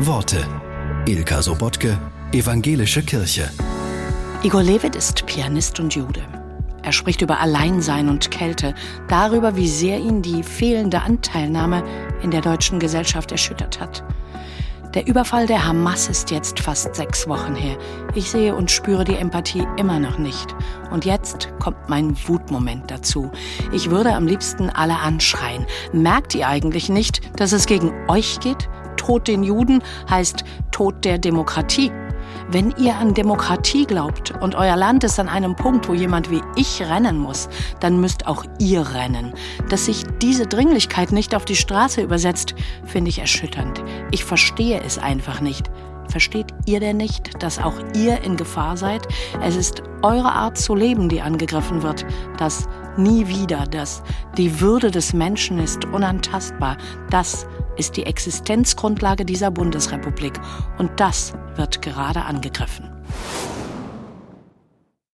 Worte. Ilka Sobotke, Evangelische Kirche. Igor Levit ist Pianist und Jude. Er spricht über Alleinsein und Kälte, darüber, wie sehr ihn die fehlende Anteilnahme in der deutschen Gesellschaft erschüttert hat. Der Überfall der Hamas ist jetzt fast sechs Wochen her. Ich sehe und spüre die Empathie immer noch nicht. Und jetzt kommt mein Wutmoment dazu. Ich würde am liebsten alle anschreien. Merkt ihr eigentlich nicht, dass es gegen euch geht? Tod den Juden heißt Tod der Demokratie. Wenn ihr an Demokratie glaubt und euer Land ist an einem Punkt, wo jemand wie ich rennen muss, dann müsst auch ihr rennen. Dass sich diese Dringlichkeit nicht auf die Straße übersetzt, finde ich erschütternd. Ich verstehe es einfach nicht. Versteht ihr denn nicht, dass auch ihr in Gefahr seid? Es ist eure Art zu leben, die angegriffen wird. Das nie wieder, das die Würde des Menschen ist unantastbar. Das ist die Existenzgrundlage dieser Bundesrepublik. Und das wird gerade angegriffen.